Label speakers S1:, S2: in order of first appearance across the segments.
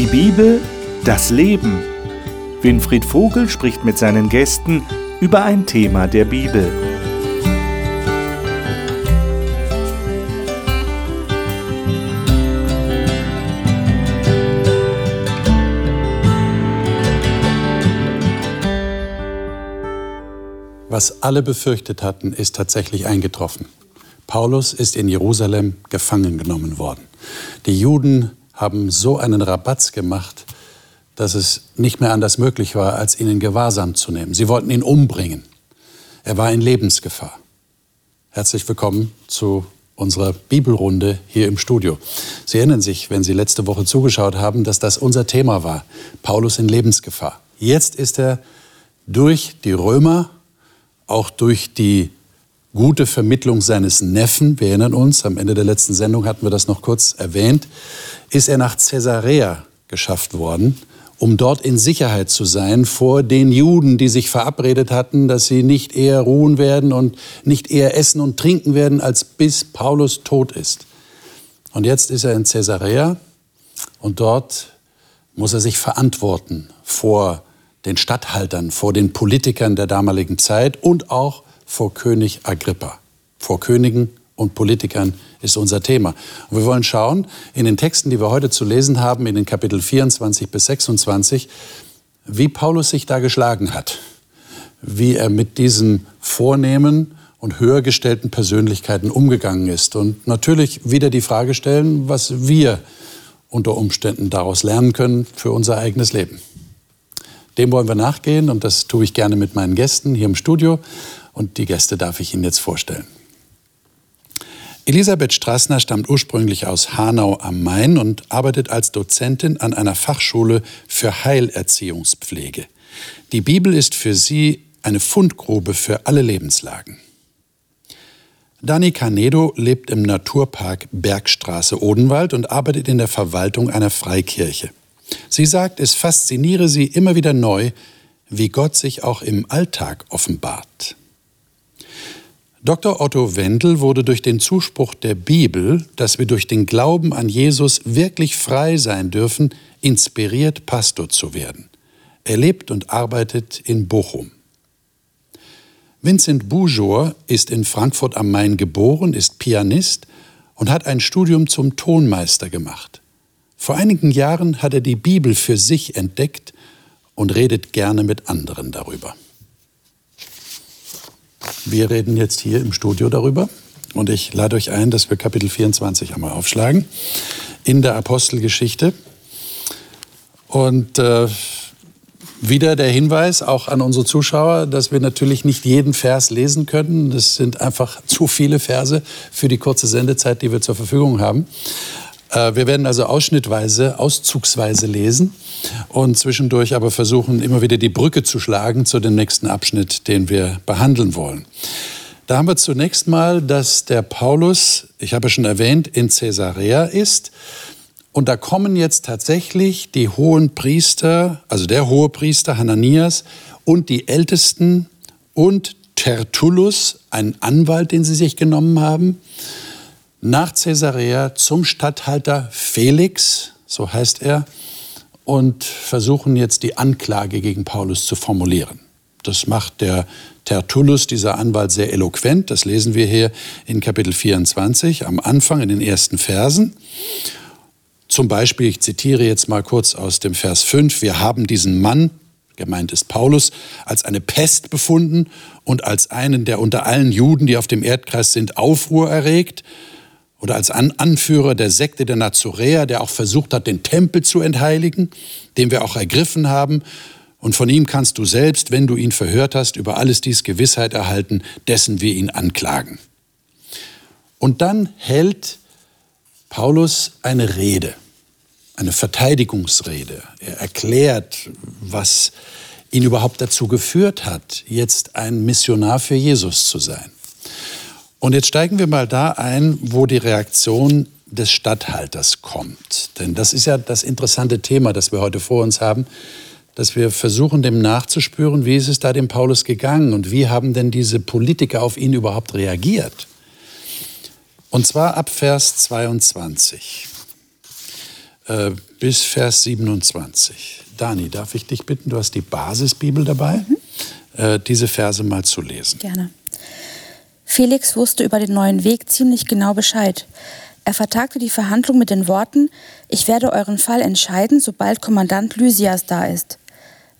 S1: Die Bibel, das Leben. Winfried Vogel spricht mit seinen Gästen über ein Thema der Bibel.
S2: Was alle befürchtet hatten, ist tatsächlich eingetroffen. Paulus ist in Jerusalem gefangen genommen worden. Die Juden haben so einen Rabatz gemacht, dass es nicht mehr anders möglich war, als ihn in Gewahrsam zu nehmen. Sie wollten ihn umbringen. Er war in Lebensgefahr. Herzlich willkommen zu unserer Bibelrunde hier im Studio. Sie erinnern sich, wenn Sie letzte Woche zugeschaut haben, dass das unser Thema war. Paulus in Lebensgefahr. Jetzt ist er durch die Römer, auch durch die gute Vermittlung seines Neffen, wir erinnern uns, am Ende der letzten Sendung hatten wir das noch kurz erwähnt, ist er nach Caesarea geschafft worden, um dort in Sicherheit zu sein vor den Juden, die sich verabredet hatten, dass sie nicht eher ruhen werden und nicht eher essen und trinken werden, als bis Paulus tot ist. Und jetzt ist er in Caesarea und dort muss er sich verantworten vor den Statthaltern, vor den Politikern der damaligen Zeit und auch vor König Agrippa. Vor Königen und Politikern ist unser Thema. Und wir wollen schauen, in den Texten, die wir heute zu lesen haben, in den Kapitel 24 bis 26, wie Paulus sich da geschlagen hat, wie er mit diesen vornehmen und höher gestellten Persönlichkeiten umgegangen ist. Und natürlich wieder die Frage stellen, was wir unter Umständen daraus lernen können für unser eigenes Leben. Dem wollen wir nachgehen und das tue ich gerne mit meinen Gästen hier im Studio und die Gäste darf ich Ihnen jetzt vorstellen. Elisabeth Strassner stammt ursprünglich aus Hanau am Main und arbeitet als Dozentin an einer Fachschule für Heilerziehungspflege. Die Bibel ist für sie eine Fundgrube für alle Lebenslagen. Dani Canedo lebt im Naturpark Bergstraße Odenwald und arbeitet in der Verwaltung einer Freikirche. Sie sagt, es fasziniere sie immer wieder neu, wie Gott sich auch im Alltag offenbart. Dr. Otto Wendel wurde durch den Zuspruch der Bibel, dass wir durch den Glauben an Jesus wirklich frei sein dürfen, inspiriert, Pastor zu werden. Er lebt und arbeitet in Bochum. Vincent Boujor ist in Frankfurt am Main geboren, ist Pianist und hat ein Studium zum Tonmeister gemacht. Vor einigen Jahren hat er die Bibel für sich entdeckt und redet gerne mit anderen darüber. Wir reden jetzt hier im Studio darüber und ich lade euch ein, dass wir Kapitel 24 einmal aufschlagen in der Apostelgeschichte. Und äh, wieder der Hinweis auch an unsere Zuschauer, dass wir natürlich nicht jeden Vers lesen können. Das sind einfach zu viele Verse für die kurze Sendezeit, die wir zur Verfügung haben. Äh, wir werden also ausschnittweise, auszugsweise lesen und zwischendurch aber versuchen, immer wieder die Brücke zu schlagen zu dem nächsten Abschnitt, den wir behandeln wollen. Da haben wir zunächst mal, dass der Paulus, ich habe schon erwähnt, in Caesarea ist. Und da kommen jetzt tatsächlich die hohen Priester, also der hohe Priester Hananias und die Ältesten und Tertullus, ein Anwalt, den sie sich genommen haben, nach Caesarea zum Statthalter Felix, so heißt er, und versuchen jetzt die Anklage gegen Paulus zu formulieren. Das macht der Tertullus, dieser Anwalt, sehr eloquent. Das lesen wir hier in Kapitel 24 am Anfang in den ersten Versen. Zum Beispiel, ich zitiere jetzt mal kurz aus dem Vers 5, wir haben diesen Mann, gemeint ist Paulus, als eine Pest befunden und als einen, der unter allen Juden, die auf dem Erdkreis sind, Aufruhr erregt oder als An Anführer der Sekte der Nazoräer, der auch versucht hat, den Tempel zu entheiligen, den wir auch ergriffen haben. Und von ihm kannst du selbst, wenn du ihn verhört hast, über alles dies Gewissheit erhalten, dessen wir ihn anklagen. Und dann hält Paulus eine Rede, eine Verteidigungsrede. Er erklärt, was ihn überhaupt dazu geführt hat, jetzt ein Missionar für Jesus zu sein. Und jetzt steigen wir mal da ein, wo die Reaktion des Statthalters kommt. Denn das ist ja das interessante Thema, das wir heute vor uns haben, dass wir versuchen, dem nachzuspüren, wie ist es da dem Paulus gegangen und wie haben denn diese Politiker auf ihn überhaupt reagiert. Und zwar ab Vers 22. äh, bis Vers 27. Dani, darf ich dich bitten, du hast die Basisbibel dabei, mhm. äh, diese Verse mal zu lesen.
S3: Gerne. Felix wusste über den neuen Weg ziemlich genau Bescheid. Er vertagte die Verhandlung mit den Worten, ich werde euren Fall entscheiden, sobald Kommandant Lysias da ist.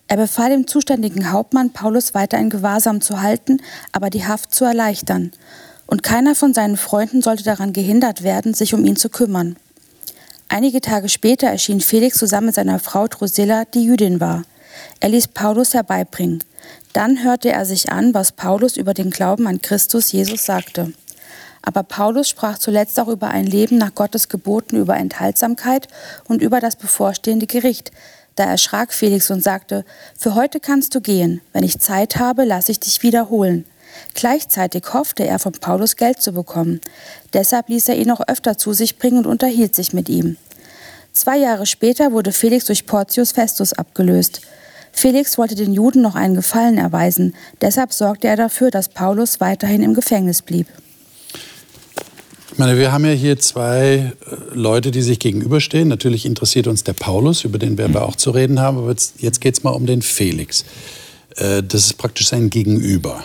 S3: Er befahl dem zuständigen Hauptmann, Paulus weiter in Gewahrsam zu halten, aber die Haft zu erleichtern. Und keiner von seinen Freunden sollte daran gehindert werden, sich um ihn zu kümmern. Einige Tage später erschien Felix zusammen mit seiner Frau Drusilla, die Jüdin war. Er ließ Paulus herbeibringen. Dann hörte er sich an, was Paulus über den Glauben an Christus Jesus sagte. Aber Paulus sprach zuletzt auch über ein Leben nach Gottes Geboten, über Enthaltsamkeit und über das bevorstehende Gericht. Da erschrak Felix und sagte, Für heute kannst du gehen, wenn ich Zeit habe, lasse ich dich wiederholen. Gleichzeitig hoffte er, von Paulus Geld zu bekommen. Deshalb ließ er ihn auch öfter zu sich bringen und unterhielt sich mit ihm. Zwei Jahre später wurde Felix durch Porcius Festus abgelöst. Felix wollte den Juden noch einen Gefallen erweisen, deshalb sorgte er dafür, dass Paulus weiterhin im Gefängnis blieb.
S2: Ich meine, wir haben ja hier zwei äh, Leute, die sich gegenüberstehen. Natürlich interessiert uns der Paulus, über den werden wir auch zu reden haben, aber jetzt, jetzt geht es mal um den Felix. Äh, das ist praktisch sein Gegenüber.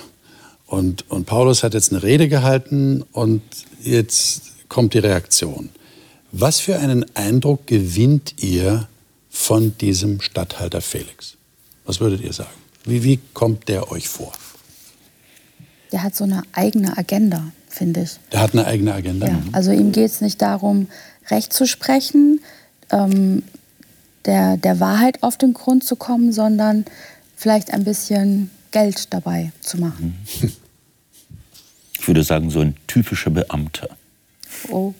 S2: Und, und Paulus hat jetzt eine Rede gehalten und jetzt kommt die Reaktion. Was für einen Eindruck gewinnt ihr von diesem Statthalter Felix? Was würdet ihr sagen? Wie, wie kommt der euch vor?
S3: Der hat so eine eigene Agenda, finde ich.
S2: Der hat eine eigene Agenda?
S3: Ja, also ihm geht es nicht darum, Recht zu sprechen, ähm, der, der Wahrheit auf den Grund zu kommen, sondern vielleicht ein bisschen Geld dabei zu machen.
S4: Ich würde sagen, so ein typischer Beamter.
S3: Oh.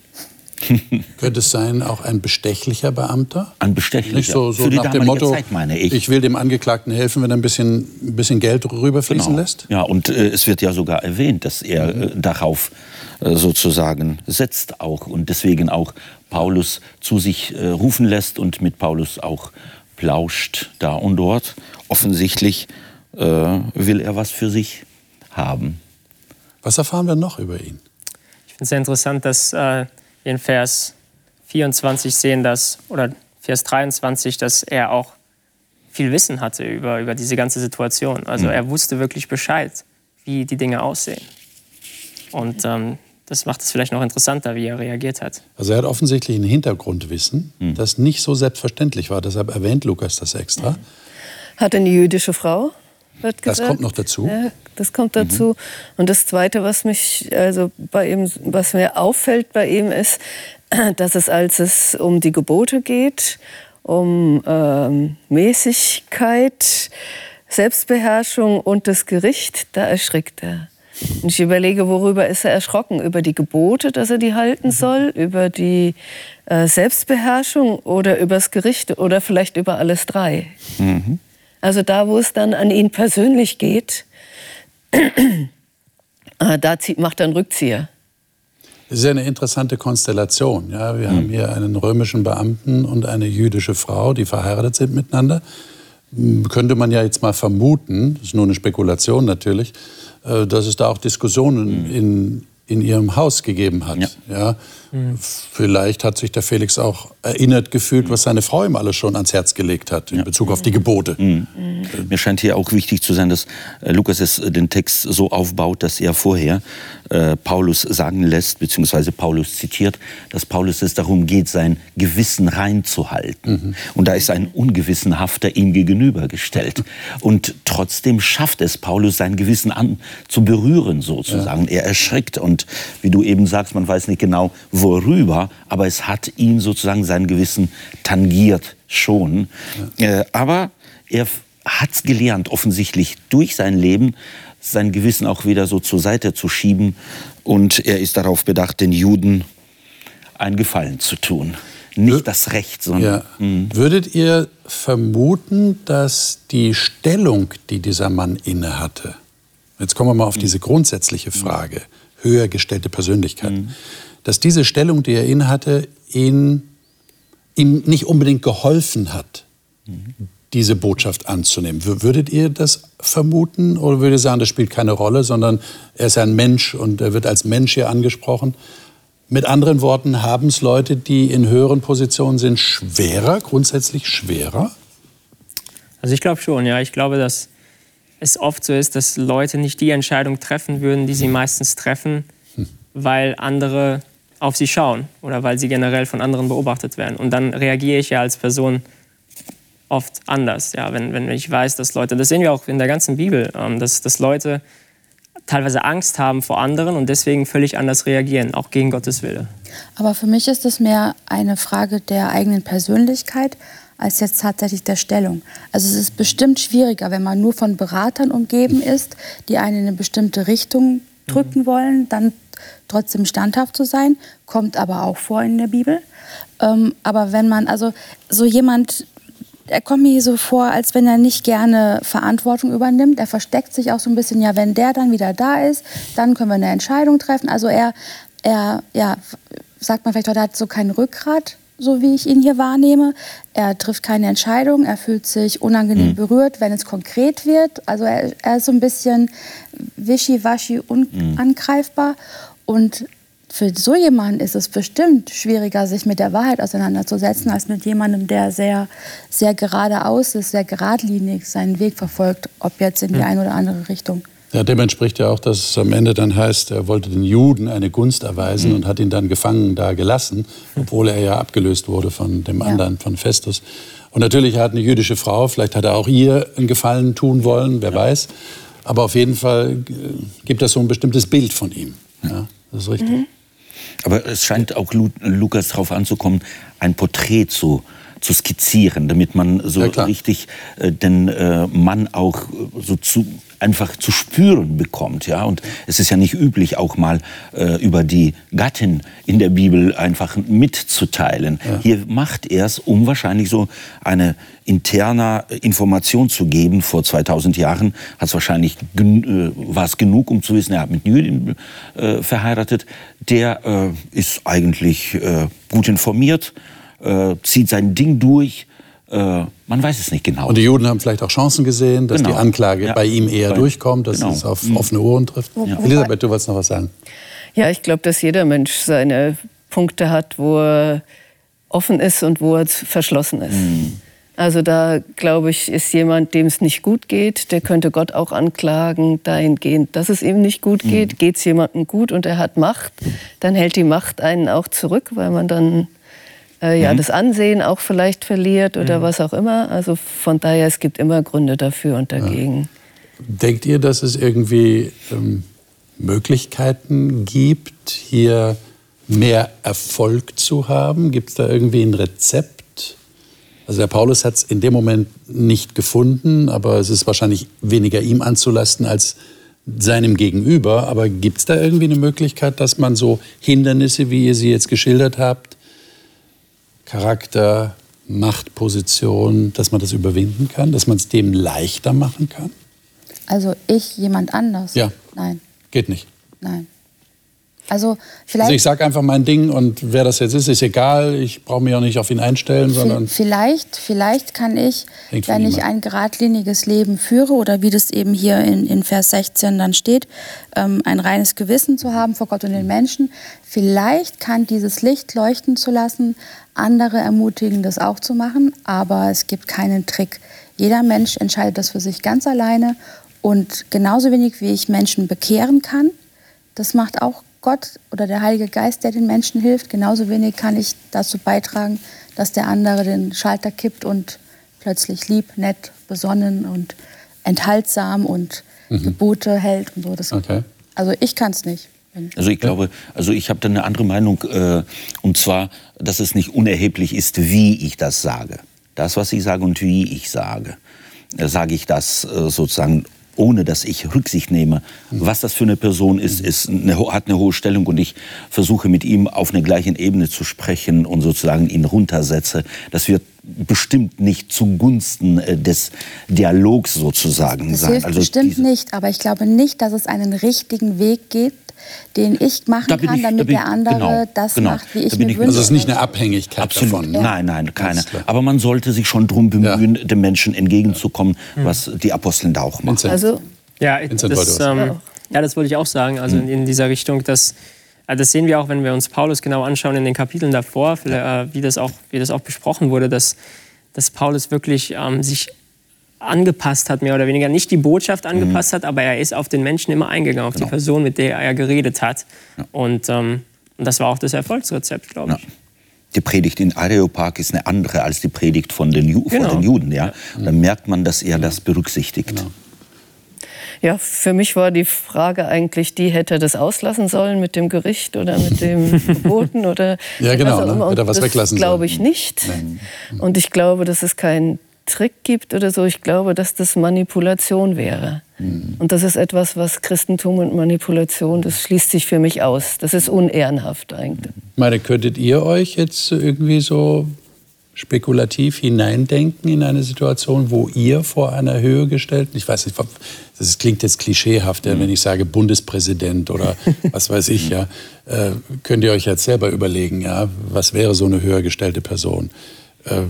S2: Könnte es sein, auch ein bestechlicher Beamter?
S4: Ein bestechlicher. Nicht
S2: so, so
S4: Für die
S2: nach dem Motto,
S4: Zeit, meine ich.
S2: ich will dem Angeklagten helfen, wenn er ein bisschen, ein bisschen Geld rüberfließen
S4: genau.
S2: lässt?
S4: Ja, und äh, es wird ja sogar erwähnt, dass er mhm. äh, darauf äh, sozusagen setzt auch und deswegen auch Paulus zu sich äh, rufen lässt und mit Paulus auch plauscht da und dort. Offensichtlich äh, will er was für sich haben.
S2: Was erfahren wir noch über ihn?
S5: Ich finde es sehr interessant, dass äh, wir in Vers 24 sehen, dass, oder Vers 23, dass er auch viel Wissen hatte über, über diese ganze Situation. Also mhm. er wusste wirklich Bescheid, wie die Dinge aussehen. Und ähm, das macht es vielleicht noch interessanter, wie er reagiert hat.
S2: Also er hat offensichtlich ein Hintergrundwissen, mhm. das nicht so selbstverständlich war. Deshalb erwähnt Lukas das extra.
S6: Hat eine jüdische Frau wird
S2: gesagt. Das kommt noch dazu.
S6: Ja, das kommt dazu. Mhm. Und das Zweite, was mich also bei ihm, was mir auffällt bei ihm, ist, dass es, als es um die Gebote geht, um ähm, Mäßigkeit, Selbstbeherrschung und das Gericht, da erschrickt er. Und ich überlege, worüber ist er erschrocken? Über die Gebote, dass er die halten mhm. soll, über die äh, Selbstbeherrschung oder über das Gericht oder vielleicht über alles drei. Mhm. Also da, wo es dann an ihn persönlich geht, ah, da macht er einen Rückzieher.
S2: Das ist ja eine interessante Konstellation. Ja, wir mhm. haben hier einen römischen Beamten und eine jüdische Frau, die verheiratet sind miteinander. Hm, könnte man ja jetzt mal vermuten, das ist nur eine Spekulation natürlich, äh, dass es da auch Diskussionen mhm. in, in ihrem Haus gegeben hat. Ja. ja. Mhm. Vielleicht hat sich der Felix auch erinnert gefühlt, was seine Frau ihm alles schon ans Herz gelegt hat in ja. Bezug auf die Gebote. Mhm.
S4: Mhm. Mir scheint hier auch wichtig zu sein, dass äh, Lukas es, äh, den Text so aufbaut, dass er vorher äh, Paulus sagen lässt, beziehungsweise Paulus zitiert, dass Paulus es darum geht, sein Gewissen reinzuhalten. Mhm. Und da ist ein Ungewissenhafter ihm gegenübergestellt. Und trotzdem schafft es Paulus, sein Gewissen an zu berühren, sozusagen. Ja. Er erschrickt und wie du eben sagst, man weiß nicht genau, worüber, aber es hat ihn sozusagen sein Gewissen tangiert schon. Ja. Äh, aber er hat es gelernt, offensichtlich durch sein Leben sein Gewissen auch wieder so zur Seite zu schieben. Und er ist darauf bedacht, den Juden einen Gefallen zu tun. Nicht das Recht, sondern.
S2: Ja. Hm. Würdet ihr vermuten, dass die Stellung, die dieser Mann innehatte, jetzt kommen wir mal auf hm. diese grundsätzliche Frage, höher gestellte Persönlichkeit, mhm dass diese Stellung, die er innehatte, ihn, ihm nicht unbedingt geholfen hat, mhm. Diese Botschaft anzunehmen. Würdet ihr das vermuten oder würdet ihr sagen, das spielt keine Rolle, sondern er ist ein Mensch und er wird als Mensch hier angesprochen? Mit anderen Worten, haben es Leute, die in höheren Positionen sind, schwerer, grundsätzlich schwerer?
S5: Also ich glaube schon, ja. Ich glaube, dass es oft so ist, dass Leute nicht die Entscheidung treffen würden, die sie meistens treffen, weil andere auf sie schauen oder weil sie generell von anderen beobachtet werden. Und dann reagiere ich ja als Person oft anders. Ja, wenn, wenn ich weiß, dass Leute, das sehen wir auch in der ganzen Bibel, ähm, dass, dass Leute teilweise Angst haben vor anderen und deswegen völlig anders reagieren, auch gegen Gottes Wille.
S3: Aber für mich ist es mehr eine Frage der eigenen Persönlichkeit als jetzt tatsächlich der Stellung. Also es ist bestimmt schwieriger, wenn man nur von Beratern umgeben ist, die einen in eine bestimmte Richtung drücken wollen, dann trotzdem standhaft zu sein, kommt aber auch vor in der Bibel. Ähm, aber wenn man, also so jemand, er kommt mir hier so vor, als wenn er nicht gerne Verantwortung übernimmt. Er versteckt sich auch so ein bisschen, ja, wenn der dann wieder da ist, dann können wir eine Entscheidung treffen. Also er, er ja, sagt man vielleicht, er hat so kein Rückgrat, so wie ich ihn hier wahrnehme. Er trifft keine Entscheidung, er fühlt sich unangenehm mhm. berührt, wenn es konkret wird. Also er, er ist so ein bisschen wischiwaschi, unangreifbar. Mhm. Und für so jemanden ist es bestimmt schwieriger, sich mit der Wahrheit auseinanderzusetzen, als mit jemandem, der sehr, sehr geradeaus ist, sehr geradlinig seinen Weg verfolgt, ob jetzt in die eine oder andere Richtung.
S2: Ja, dem entspricht ja auch, dass es am Ende dann heißt, er wollte den Juden eine Gunst erweisen mhm. und hat ihn dann gefangen da gelassen, obwohl er ja abgelöst wurde von dem anderen, ja. von Festus. Und natürlich hat eine jüdische Frau, vielleicht hat er auch ihr einen Gefallen tun wollen, wer ja. weiß. Aber auf jeden Fall äh, gibt das so ein bestimmtes Bild von ihm. Ja, das ist richtig. Mhm.
S4: Aber es scheint auch Lukas darauf anzukommen, ein Porträt zu, zu skizzieren, damit man so ja, richtig äh, den äh, Mann auch äh, so zu, einfach zu spüren bekommt. Ja? Und es ist ja nicht üblich, auch mal äh, über die Gattin in der Bibel einfach mitzuteilen. Ja. Hier macht er es, um wahrscheinlich so eine interne Information zu geben. Vor 2000 Jahren hat es wahrscheinlich äh, war es genug, um zu wissen, er hat mit Jüdin äh, verheiratet. Der äh, ist eigentlich äh, gut informiert äh, zieht sein Ding durch. Äh, man weiß es nicht genau.
S2: Und die Juden haben vielleicht auch Chancen gesehen, dass genau. die Anklage ja. bei ihm eher bei, durchkommt, dass genau. es auf mhm. offene Ohren trifft. Ja. Elisabeth, du wolltest noch was sagen.
S6: Ja, ich glaube, dass jeder Mensch seine Punkte hat, wo er offen ist und wo er verschlossen ist. Mhm. Also da, glaube ich, ist jemand, dem es nicht gut geht, der könnte Gott auch anklagen, dahingehend, dass es ihm nicht gut geht. Mhm. Geht es jemandem gut und er hat Macht, dann hält die Macht einen auch zurück, weil man dann äh, ja, mhm. das Ansehen auch vielleicht verliert oder mhm. was auch immer. Also von daher, es gibt immer Gründe dafür und dagegen. Ja.
S2: Denkt ihr, dass es irgendwie ähm, Möglichkeiten gibt, hier mehr Erfolg zu haben? Gibt es da irgendwie ein Rezept? Also der Paulus hat es in dem Moment nicht gefunden, aber es ist wahrscheinlich weniger ihm anzulasten als seinem Gegenüber. Aber gibt es da irgendwie eine Möglichkeit, dass man so Hindernisse, wie ihr sie jetzt geschildert habt, Charakter, Machtposition, dass man das überwinden kann, dass man es dem leichter machen kann?
S3: Also ich, jemand anders?
S2: Ja.
S3: Nein.
S2: Geht nicht.
S3: Nein. Also vielleicht.
S2: Also ich sage einfach mein Ding und wer das jetzt ist, ist egal. Ich brauche mich auch nicht auf ihn einstellen, sondern.
S3: Vielleicht, vielleicht kann ich, wenn ich ein geradliniges Leben führe oder wie das eben hier in, in Vers 16 dann steht, ähm, ein reines Gewissen zu haben vor Gott und den Menschen, vielleicht kann dieses Licht leuchten zu lassen, andere ermutigen, das auch zu machen, aber es gibt keinen Trick. Jeder Mensch entscheidet das für sich ganz alleine und genauso wenig wie ich Menschen bekehren kann, das macht auch Gott oder der Heilige Geist, der den Menschen hilft. Genauso wenig kann ich dazu beitragen, dass der andere den Schalter kippt und plötzlich lieb, nett, besonnen und enthaltsam und mhm. Gebote hält und so. Das okay. Also ich kann es nicht.
S4: Also ich glaube, also ich habe da eine andere Meinung, äh, und zwar, dass es nicht unerheblich ist, wie ich das sage. Das, was ich sage und wie ich sage. Äh, sage ich das äh, sozusagen ohne dass ich Rücksicht nehme, was das für eine Person ist, ist eine, hat eine hohe Stellung und ich versuche mit ihm auf einer gleichen Ebene zu sprechen und sozusagen ihn runtersetze. Das wird bestimmt nicht zugunsten äh, des Dialogs sozusagen
S3: das
S4: sein.
S3: Hilft also bestimmt nicht, aber ich glaube nicht, dass es einen richtigen Weg gibt, den ich machen da kann, ich, damit da der andere genau, das genau, macht, wie ich
S2: da mir
S3: ich, wünsche.
S2: Also es ist nicht eine Abhängigkeit
S4: Absolut.
S2: davon.
S4: Ja. Nein, nein, keine. Aber man sollte sich schon darum bemühen, ja. den Menschen entgegenzukommen, ja. was die Aposteln da auch machen.
S5: Also, ja, das, ähm, ja, das wollte ich auch sagen. Also in, in dieser Richtung, dass Also das sehen wir auch, wenn wir uns Paulus genau anschauen in den Kapiteln davor, äh, wie, das auch, wie das auch besprochen wurde, dass, dass Paulus wirklich ähm, sich angepasst hat, mehr oder weniger. Nicht die Botschaft mhm. angepasst mhm. hat, aber er ist auf den Menschen immer eingegangen, auf genau. die Person, mit der er geredet hat. Ja. Und, ähm, und das war auch das Erfolgsrezept, glaube ich. Ja.
S4: Die Predigt in Areopag ist eine andere als die Predigt von den, Ju genau. von den Juden. Ja? ja. Da merkt man, dass er das berücksichtigt. Genau.
S6: Ja, für mich war die Frage eigentlich, die hätte das auslassen sollen mit dem Gericht oder mit dem Verboten oder
S2: ja genau, ne? oder was
S6: das
S2: weglassen
S6: glaube ich nicht. Nein. Und ich glaube, dass es kein Trick gibt oder so. Ich glaube, dass das Manipulation wäre. Mhm. Und das ist etwas, was Christentum und Manipulation, das schließt sich für mich aus. Das ist unehrenhaft eigentlich.
S2: Ich meine, könntet ihr euch jetzt irgendwie so spekulativ hineindenken in eine Situation, wo ihr vor einer Höhe gestellt, ich weiß nicht, das klingt jetzt klischeehaft, mhm. wenn ich sage Bundespräsident oder was weiß ich, ja, äh, könnt ihr euch jetzt selber überlegen, ja, was wäre so eine höher gestellte Person? Äh,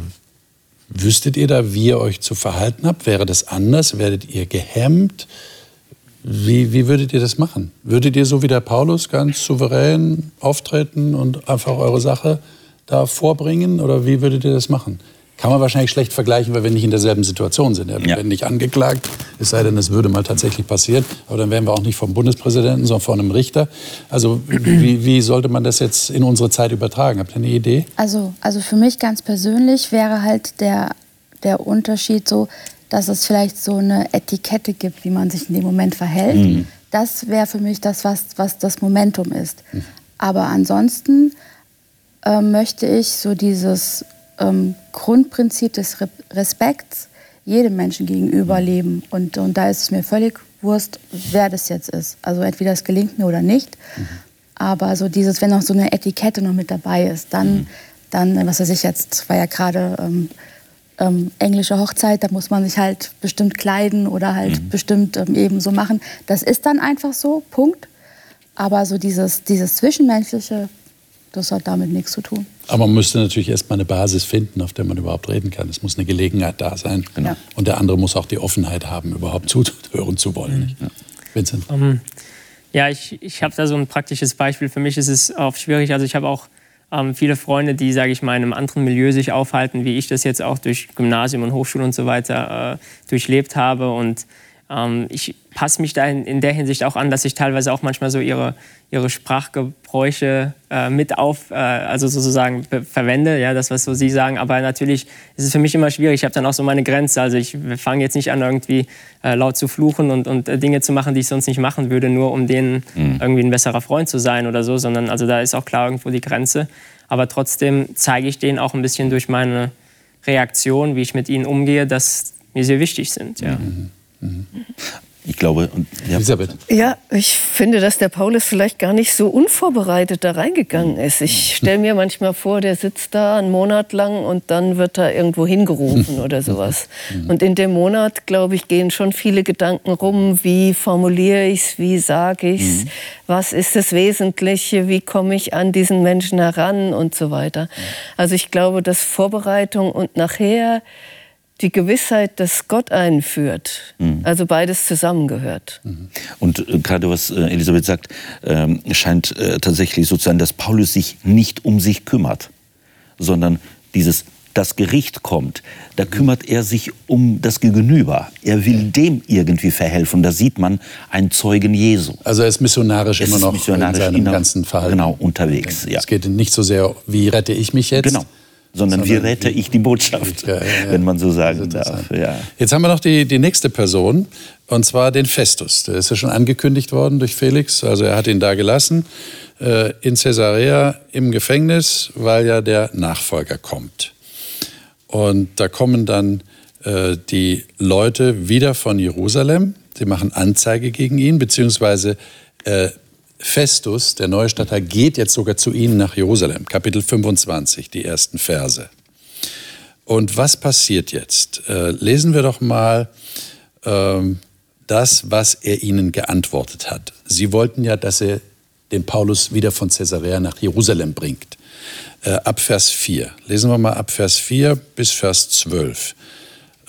S2: Wüsstet ihr da, wie ihr euch zu verhalten habt? Wäre das anders? Werdet ihr gehemmt? Wie, wie würdet ihr das machen? Würdet ihr so wie der Paulus ganz souverän auftreten und einfach eure Sache da vorbringen? Oder wie würdet ihr das machen? Kann man wahrscheinlich schlecht vergleichen, weil wir nicht in derselben Situation sind. Wir ja. werden nicht angeklagt, es sei denn, es würde mal tatsächlich passieren. Aber dann wären wir auch nicht vom Bundespräsidenten, sondern von einem Richter. Also wie, wie sollte man das jetzt in unsere Zeit übertragen? Habt ihr eine Idee?
S3: Also, also für mich ganz persönlich wäre halt der, der Unterschied so, dass es vielleicht so eine Etikette gibt, wie man sich in dem Moment verhält. Mhm. Das wäre für mich das, was, was das Momentum ist. Mhm. Aber ansonsten äh, möchte ich so dieses ähm, Grundprinzip des Re Respekts jedem Menschen gegenüber leben. Und, und da ist es mir völlig Wurst, wer das jetzt ist. Also entweder es gelingt mir oder nicht. Mhm. Aber so dieses, wenn noch so eine Etikette noch mit dabei ist, dann, mhm. dann was weiß ich jetzt, war ja gerade ähm, ähm, englische Hochzeit, da muss man sich halt bestimmt kleiden oder halt mhm. bestimmt ähm, eben so machen. Das ist dann einfach so, Punkt. Aber so dieses, dieses Zwischenmenschliche, das hat damit nichts zu tun.
S2: Aber man müsste natürlich erstmal eine Basis finden, auf der man überhaupt reden kann. Es muss eine Gelegenheit da sein. Genau. Und der andere muss auch die Offenheit haben, überhaupt zuhören zu wollen. Mhm. Ja.
S5: Vincent? Um, ähm, ja, ich, ich habe da so ein praktisches Beispiel. Für mich ist es oft schwierig. Also ich habe auch ähm, viele Freunde, die, sage ich mal, in einem anderen Milieu sich aufhalten, wie ich das jetzt auch durch Gymnasium und Hochschule und so weiter äh, durchlebt habe. Und ich passe mich da in, in, der Hinsicht auch an, dass ich teilweise auch manchmal so ihre, ihre Sprachgebräuche äh, mit auf, äh, also sozusagen verwende, ja, das, was so Sie sagen. Aber natürlich ist es für mich immer schwierig. Ich habe dann auch so meine Grenze. Also ich fange jetzt nicht an, irgendwie äh, laut zu fluchen und, und äh, Dinge zu machen, die ich sonst nicht machen würde, nur um denen mhm. irgendwie ein besserer Freund zu sein oder so, sondern also da ist auch klar irgendwo die Grenze. Aber trotzdem zeige ich denen auch ein bisschen durch meine Reaktion, wie ich mit ihnen umgehe, dass mir sehr wichtig sind. Ja. Mhm.
S4: Ich glaube,
S6: ja. Elisabeth. Ja, ich finde, dass der Paulus vielleicht gar nicht so unvorbereitet da reingegangen ist. Ich stelle mir manchmal vor, der sitzt da einen Monat lang und dann wird er irgendwo hingerufen oder sowas. Und in dem Monat, glaube ich, gehen schon viele Gedanken rum, wie formuliere ich es, wie sage ich es, mhm. was ist das Wesentliche, wie komme ich an diesen Menschen heran und so weiter. Also ich glaube, dass Vorbereitung und nachher die Gewissheit, dass Gott einen führt. Mhm. Also beides zusammengehört.
S4: Mhm. Und äh, gerade was äh, Elisabeth sagt, äh, scheint äh, tatsächlich so zu sein, dass Paulus sich nicht um sich kümmert, sondern dieses das Gericht kommt, da mhm. kümmert er sich um das Gegenüber. Er will dem irgendwie verhelfen. Da sieht man einen Zeugen Jesu.
S2: Also er ist missionarisch es immer noch missionarisch in seinem ganzen Verhalten.
S4: Genau, unterwegs.
S2: Ja. Es geht nicht so sehr, wie rette ich mich jetzt,
S4: genau sondern, wie rette ich die Botschaft, ja, ja, ja. wenn man so sagen darf.
S2: Jetzt haben wir noch die, die nächste Person, und zwar den Festus. Der ist ja schon angekündigt worden durch Felix, also er hat ihn da gelassen, äh, in Caesarea im Gefängnis, weil ja der Nachfolger kommt. Und da kommen dann äh, die Leute wieder von Jerusalem, sie machen Anzeige gegen ihn, beziehungsweise äh, Festus, der neue Stadtteil, geht jetzt sogar zu ihnen nach Jerusalem. Kapitel 25, die ersten Verse. Und was passiert jetzt? Äh, lesen wir doch mal ähm, das, was er ihnen geantwortet hat. Sie wollten ja, dass er den Paulus wieder von Caesarea nach Jerusalem bringt. Äh, ab Vers 4. Lesen wir mal ab Vers 4 bis Vers 12.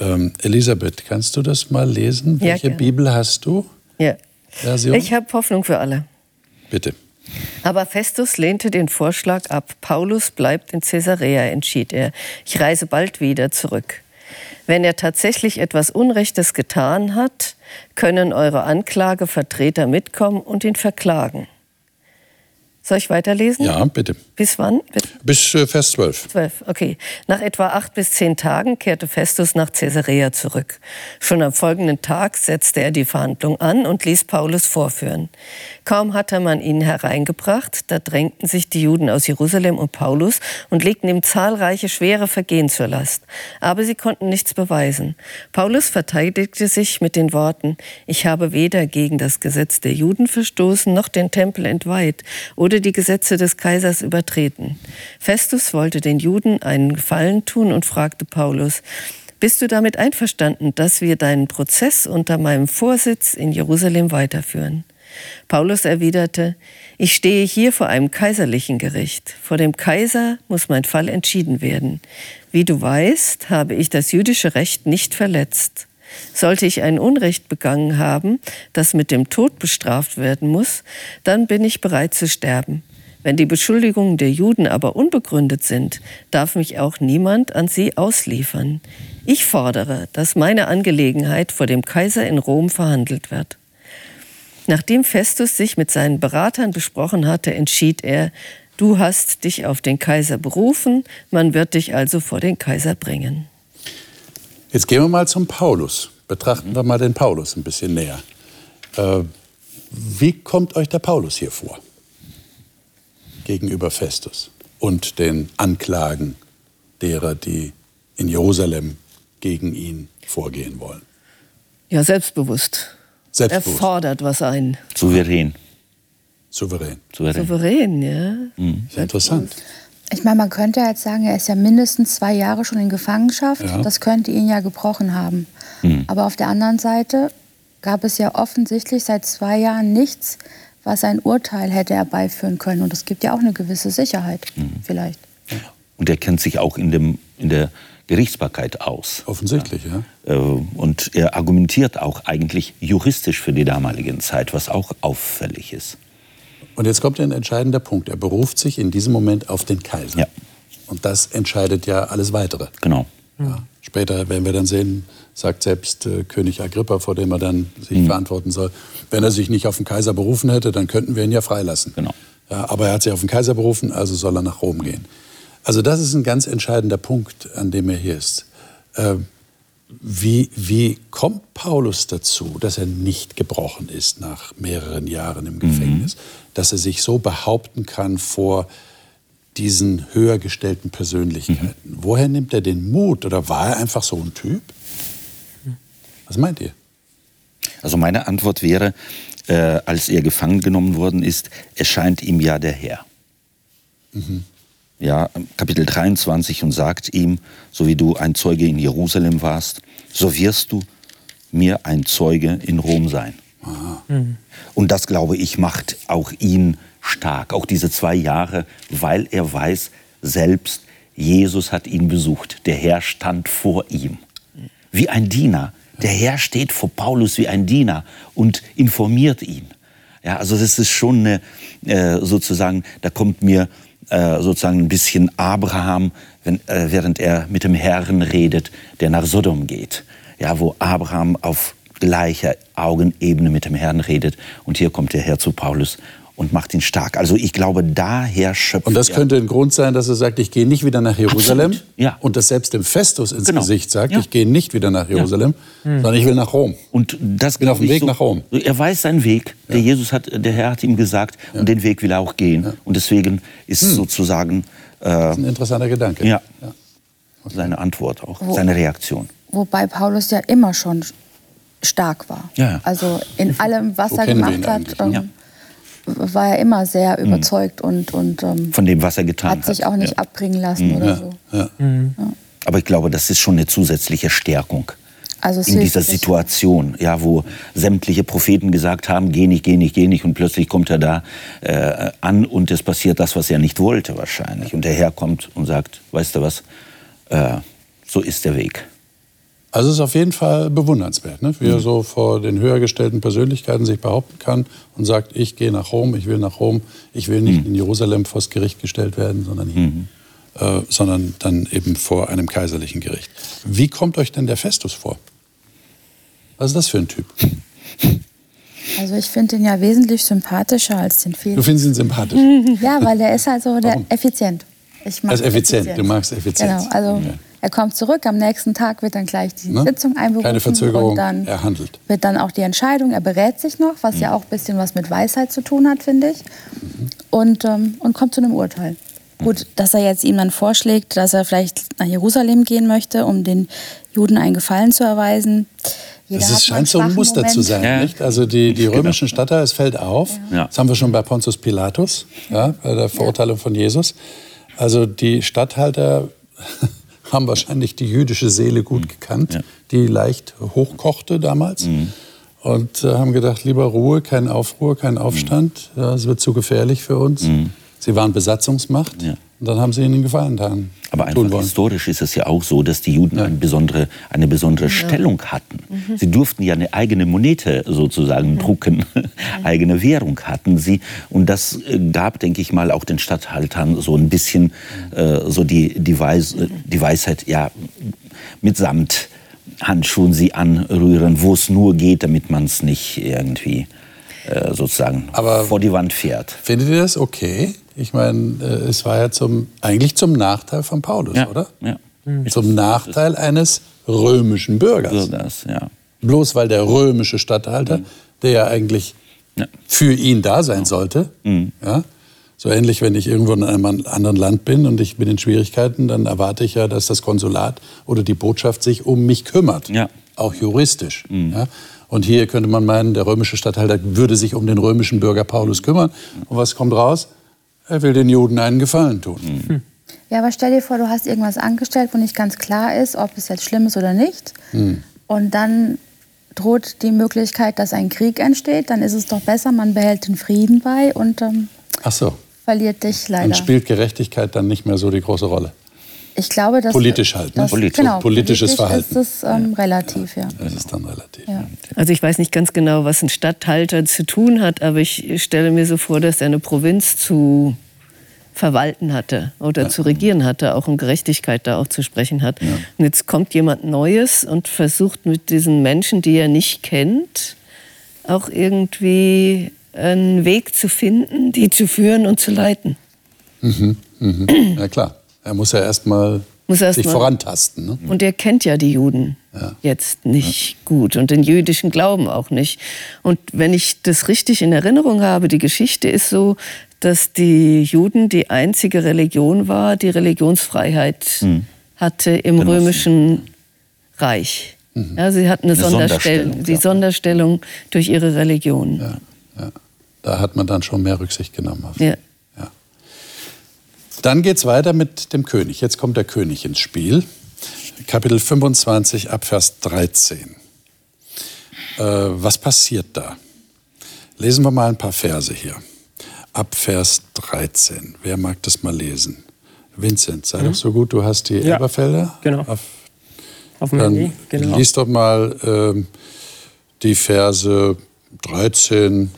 S2: Ähm, Elisabeth, kannst du das mal lesen? Welche ja, Bibel hast du?
S6: Ja. Version? Ich habe Hoffnung für alle.
S2: Bitte.
S6: Aber Festus lehnte den Vorschlag ab. Paulus bleibt in Caesarea, entschied er. Ich reise bald wieder zurück. Wenn er tatsächlich etwas Unrechtes getan hat, können eure Anklagevertreter mitkommen und ihn verklagen. Soll ich weiterlesen?
S2: Ja, bitte.
S6: Bis wann? Bitte?
S2: Bis äh, Vers 12.
S6: 12, okay. Nach etwa acht bis zehn Tagen kehrte Festus nach Caesarea zurück. Schon am folgenden Tag setzte er die Verhandlung an und ließ Paulus vorführen. Kaum hatte man ihn hereingebracht, da drängten sich die Juden aus Jerusalem und Paulus und legten ihm zahlreiche schwere Vergehen zur Last. Aber sie konnten nichts beweisen. Paulus verteidigte sich mit den Worten, ich habe weder gegen das Gesetz der Juden verstoßen, noch den Tempel entweiht oder die Gesetze des Kaisers übertreten. Festus wollte den Juden einen Gefallen tun und fragte Paulus, bist du damit einverstanden, dass wir deinen Prozess unter meinem Vorsitz in Jerusalem weiterführen? Paulus erwiderte, ich stehe hier vor einem kaiserlichen Gericht. Vor dem Kaiser muss mein Fall entschieden werden. Wie du weißt, habe ich das jüdische Recht nicht verletzt. Sollte ich ein Unrecht begangen haben, das mit dem Tod bestraft werden muss, dann bin ich bereit zu sterben. Wenn die Beschuldigungen der Juden aber unbegründet sind, darf mich auch niemand an sie ausliefern. Ich fordere, dass meine Angelegenheit vor dem Kaiser in Rom verhandelt wird. Nachdem Festus sich mit seinen Beratern besprochen hatte, entschied er, du hast dich auf den Kaiser berufen, man wird dich also vor den Kaiser bringen.
S2: Jetzt gehen wir mal zum Paulus. Betrachten wir mal den Paulus ein bisschen näher. Äh, wie kommt euch der Paulus hier vor? Gegenüber Festus und den Anklagen derer, die in Jerusalem gegen ihn vorgehen wollen.
S6: Ja, selbstbewusst.
S2: Selbstbewusst.
S6: Er fordert was ein.
S4: Souverän.
S2: Souverän.
S4: Souverän.
S6: Souverän, ja.
S2: Mhm. Interessant.
S3: Ich meine, man könnte jetzt sagen, er ist ja mindestens zwei Jahre schon in Gefangenschaft.
S2: Ja.
S3: Das könnte ihn ja gebrochen haben. Aber auf der anderen Seite gab es ja offensichtlich seit zwei Jahren nichts, was ein Urteil hätte herbeiführen können. Und es gibt ja auch eine gewisse Sicherheit, vielleicht.
S4: Und er kennt sich auch in, dem, in der Gerichtsbarkeit aus.
S2: Offensichtlich, ja.
S4: Äh, Und er argumentiert auch eigentlich juristisch für die damalige Zeit, was auch auffällig ist.
S2: Und jetzt kommt ein entscheidender Punkt. Er beruft sich in diesem Moment auf den Kaiser.
S4: Ja.
S2: Und das entscheidet ja alles Weitere.
S4: Genau.
S2: Ja. Später werden wir dann sehen, sagt selbst äh, König Agrippa, vor dem er dann sich verantworten soll, wenn er sich nicht auf den Kaiser berufen hätte, dann könnten wir ihn ja freilassen.
S4: Genau.
S2: Ja, aber er hat sich auf den Kaiser berufen, also soll er nach Rom gehen. Also das ist ein ganz entscheidender Punkt, an dem er hier ist. Ähm, wie, wie kommt Paulus dazu, dass er nicht gebrochen ist nach mehreren Jahren im Gefängnis, dass er sich so behaupten kann vor diesen höher gestellten Persönlichkeiten? Woher nimmt er den Mut oder war er einfach so ein Typ? Was meint ihr?
S4: Also meine Antwort wäre, äh, als er gefangen genommen worden ist, erscheint ihm ja der Herr. Ja, Kapitel 23 und sagt ihm, so wie du ein Zeuge in Jerusalem warst, so wirst du mir ein Zeuge in Rom sein. Und das, glaube ich, macht auch ihn stark, auch diese zwei Jahre, weil er weiß, selbst Jesus hat ihn besucht. Der Herr stand vor ihm, wie ein Diener. Der Herr steht vor Paulus wie ein Diener und informiert ihn. Ja, also das ist schon eine, äh, sozusagen, da kommt mir äh, sozusagen ein bisschen Abraham, wenn, äh, während er mit dem Herrn redet, der nach Sodom geht. Ja, wo Abraham auf gleicher Augenebene mit dem Herrn redet. Und hier kommt der Herr zu Paulus und macht ihn stark. Also ich glaube, daher schöpft
S2: Und das
S4: er-
S2: könnte ein Grund sein, dass er sagt, ich gehe nicht wieder nach Jerusalem.
S4: Absolut, ja.
S2: Und das selbst dem Festus ins
S4: Genau.
S2: Gesicht sagt,
S4: Ja.
S2: ich gehe nicht wieder nach Jerusalem, sondern ich will nach Rom.
S4: Und das
S2: bin auf dem
S4: ich
S2: Weg nach Rom.
S4: Er weiß seinen Weg. Der Jesus hat, der Herr hat ihm gesagt, und den Weg will er auch gehen. Und deswegen ist
S2: Hm.
S4: sozusagen äh,
S2: Das ist ein interessanter Gedanke.
S4: ja, seine Antwort auch,
S3: Wo-
S4: seine Reaktion.
S3: Wobei Paulus ja immer schon stark war.
S4: Ja, ja.
S3: Also in allem, was
S2: Wo
S3: er gemacht hat,
S2: eigentlich?
S3: ähm, war er immer sehr überzeugt und, und ähm,
S4: Von dem, was er getan hat.
S3: hat sich auch nicht
S4: ja.
S3: abbringen lassen oder so.
S2: Ja.
S4: Aber ich glaube, das ist schon eine zusätzliche Stärkung.
S3: Also
S4: in dieser. Situation, ja, wo sämtliche Propheten gesagt haben, geh nicht, geh nicht, geh nicht, und plötzlich kommt er da äh, an und es passiert das, was er nicht wollte wahrscheinlich. Und der Herr kommt und sagt, weißt du was, äh, so ist der Weg.
S2: Also es ist auf jeden Fall bewundernswert, ne? wie er so vor den höher gestellten Persönlichkeiten sich behaupten kann und sagt, ich gehe nach Rom, ich will nach Rom, ich will nicht in Jerusalem vors Gericht gestellt werden, sondern hier. Äh, sondern dann eben vor einem kaiserlichen Gericht. Wie kommt euch denn der Festus vor? Was ist das für ein Typ?
S3: Also ich finde ihn ja wesentlich sympathischer als den
S2: Du
S3: Felix.
S2: findest ihn sympathisch.
S3: Ja, weil der ist also der
S2: Warum?
S3: effizient. Ich mag
S2: Also effizient, du magst Effizienz.
S3: Genau, also
S2: Ja.
S3: Er kommt zurück, am nächsten Tag wird dann gleich die
S2: Ne?
S3: Sitzung einberufen.
S2: Keine Verzögerung,
S3: und dann
S2: er handelt.
S3: wird dann auch die Entscheidung, er berät sich noch, was
S2: Mhm.
S3: ja auch ein bisschen was mit Weisheit zu tun hat, finde ich. Und, ähm, und kommt zu einem Urteil. Gut, dass er jetzt ihm dann vorschlägt, dass er vielleicht nach Jerusalem gehen möchte, um den Juden einen Gefallen zu erweisen. Jeder
S2: Das ist, scheint so ein Muster zu
S3: Moment.
S2: sein.
S4: Ja.
S2: Nicht? Also die, die römischen Stadtteile, es fällt auf.
S4: Ja.
S2: Das haben wir schon bei Pontius Pilatus, ja, bei der Verurteilung von Jesus. Also die Statthalter haben wahrscheinlich die jüdische Seele gut gekannt,
S4: Ja.
S2: die leicht hochkochte damals. Und äh, haben gedacht, lieber Ruhe, kein Aufruhr, kein Aufstand. Ja, es wird zu gefährlich für uns. Sie waren Besatzungsmacht.
S4: Ja.
S2: Und dann haben sie ihnen Gefallen getan.
S4: Aber einfach historisch ist es ja auch so, dass die Juden eine besondere, eine besondere Stellung hatten.
S2: Mhm.
S4: Sie durften ja eine eigene Monete sozusagen drucken, eigene Währung hatten sie. Und das äh, gab, denke ich mal, auch den Statthaltern so ein bisschen äh, so die, die, Weis, äh, die Weisheit, ja, mitsamt Handschuhen sie anrühren, wo es nur geht, damit man es nicht irgendwie äh, sozusagen
S2: Aber-
S4: vor die Wand fährt.
S2: Findet ihr das okay? Ich meine, äh, es war ja zum, eigentlich zum Nachteil von Paulus,
S4: Ja,
S2: oder?
S4: ja.
S2: Zum Nachteil eines römischen Bürgers.
S4: So das, ja.
S2: Bloß weil der römische Statthalter, der ja eigentlich
S4: Ja.
S2: für ihn da sein sollte, ja, so ähnlich, wenn ich irgendwo in einem anderen Land bin und ich bin in Schwierigkeiten, dann erwarte ich ja, dass das Konsulat oder die Botschaft sich um mich kümmert,
S4: Ja.
S2: auch juristisch. Ja. Und hier könnte man meinen, der römische Statthalter würde sich um den römischen Bürger Paulus kümmern. Und was kommt raus? Er will den Juden einen Gefallen tun.
S3: Ja, aber stell dir vor, du hast irgendwas angestellt, wo nicht ganz klar ist, ob es jetzt schlimm ist oder nicht.
S2: Hm.
S3: Und dann droht die Möglichkeit, dass ein Krieg entsteht. Dann ist es doch besser, man behält den Frieden bei und ähm,
S2: Ach so,
S3: verliert dich leider.
S2: dann spielt Gerechtigkeit dann nicht mehr so die große Rolle.
S3: Ich glaube, dass
S2: Politisch halt, ne?
S3: Das,
S4: Politisch.
S3: Genau,
S2: Politisches
S3: politisch
S2: Verhalten.
S3: ist es ähm, relativ, ja.
S2: Das ist dann relativ.
S3: ja.
S6: Also ich weiß nicht ganz genau, was ein Stadthalter zu tun hat, aber ich stelle mir so vor, dass er eine Provinz zu verwalten hatte oder zu regieren hatte, auch um Gerechtigkeit da auch zu sprechen hat. Und jetzt kommt jemand Neues und versucht mit diesen Menschen, die er nicht kennt, auch irgendwie einen Weg zu finden, die zu führen und zu leiten.
S2: Ja klar, er muss ja erstmal
S6: Muss erst
S2: sich
S6: mal-
S2: vorantasten. Ne?
S6: Und er kennt ja die Juden jetzt nicht gut und den jüdischen Glauben auch nicht. Und wenn ich das richtig in Erinnerung habe, die Geschichte ist so, dass die Juden die einzige Religion war, die Religionsfreiheit hatte im
S4: Genossen.
S6: römischen Reich. Ja, sie hatten eine,
S4: Eine
S6: Sonderstellung,
S4: Sonderstellung,
S6: die
S4: ja.
S6: Sonderstellung durch ihre Religion.
S2: Ja, ja. Da hat man dann schon mehr Rücksicht genommen. Auf.
S6: Ja.
S2: Dann geht es weiter mit dem König. Jetzt kommt der König ins Spiel. Kapitel 25 ab Vers 13. Äh, was passiert da? Lesen wir mal ein paar Verse hier. Ab Vers 13. Wer mag das mal lesen? Vincent, sei doch so gut, du hast die
S5: Ja,
S2: Elberfelder.
S5: genau.
S2: Auf,
S5: Auf dem Handy, genau.
S2: lies doch mal ähm, die Verse 13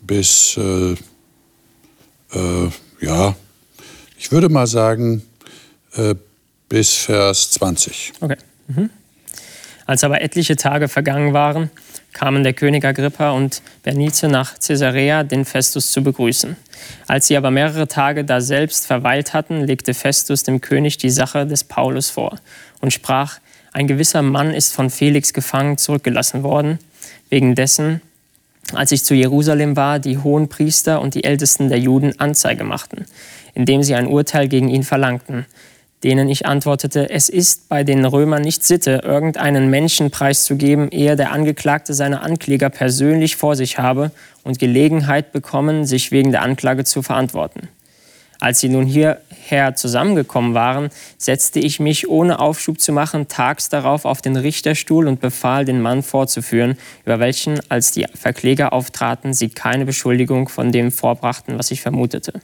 S2: bis, äh, äh, ja, ich würde mal sagen, äh, bis Vers 20.
S5: Okay. Mhm. Als aber etliche Tage vergangen waren, kamen der König Agrippa und Bernice nach Caesarea, den Festus zu begrüßen. Als sie aber mehrere Tage daselbst verweilt hatten, legte Festus dem König die Sache des Paulus vor und sprach, ein gewisser Mann ist von Felix gefangen zurückgelassen worden, wegen dessen, als ich zu Jerusalem war, die hohen Priester und die Ältesten der Juden Anzeige machten, indem sie ein Urteil gegen ihn verlangten, denen ich antwortete, es ist bei den Römern nicht Sitte, irgendeinen Menschen preiszugeben, ehe der Angeklagte seine Ankläger persönlich vor sich habe und Gelegenheit bekommen, sich wegen der Anklage zu verantworten. Als sie nun hierher zusammengekommen waren, setzte ich mich, ohne Aufschub zu machen, tags darauf auf den Richterstuhl und befahl, den Mann vorzuführen, über welchen, als die Verkläger auftraten, sie keine Beschuldigung von dem vorbrachten, was ich vermutete.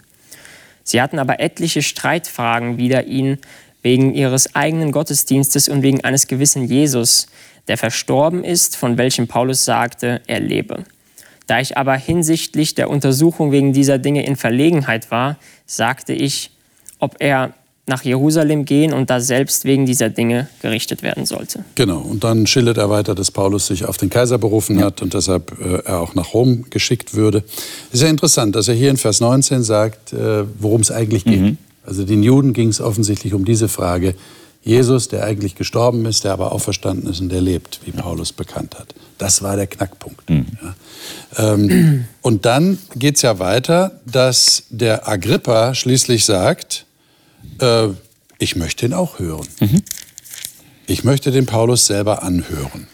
S5: Sie hatten aber etliche Streitfragen wider ihn wegen ihres eigenen Gottesdienstes und wegen eines gewissen Jesus, der verstorben ist, von welchem Paulus sagte, er lebe. Da ich aber hinsichtlich der Untersuchung wegen dieser Dinge in Verlegenheit war, sagte ich, ob er nach Jerusalem gehen und da selbst wegen dieser Dinge gerichtet werden sollte.
S2: Genau, und dann schildert er weiter, dass Paulus sich auf den Kaiser berufen ja. hat und deshalb äh, er auch nach Rom geschickt würde. Es ist ja interessant, dass er hier in Vers 19 sagt, äh, worum es eigentlich mhm. geht. Also den Juden ging es offensichtlich um diese Frage, Jesus, der eigentlich gestorben ist, der aber auferstanden ist und der lebt, wie Paulus bekannt hat. Das war der Knackpunkt. Mhm. Ja. Ähm, und dann geht es ja weiter, dass der Agrippa schließlich sagt, äh, ich möchte ihn auch hören. Mhm. Ich möchte den Paulus selber anhören.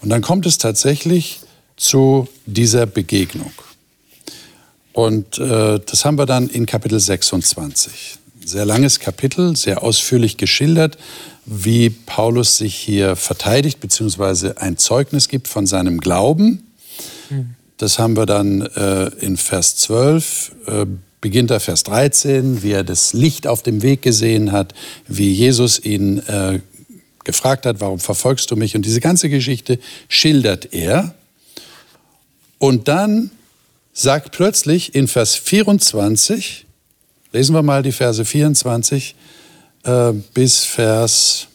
S2: Und dann kommt es tatsächlich zu dieser Begegnung. Und äh, das haben wir dann in Kapitel 26 sehr langes Kapitel, sehr ausführlich geschildert, wie Paulus sich hier verteidigt, beziehungsweise ein Zeugnis gibt von seinem Glauben. Das haben wir dann äh, in Vers 12, äh, beginnt er Vers 13, wie er das Licht auf dem Weg gesehen hat, wie Jesus ihn äh, gefragt hat, warum verfolgst du mich? Und diese ganze Geschichte schildert er. Und dann sagt plötzlich in Vers 24, Lesen wir mal die Verse 24 äh, bis Vers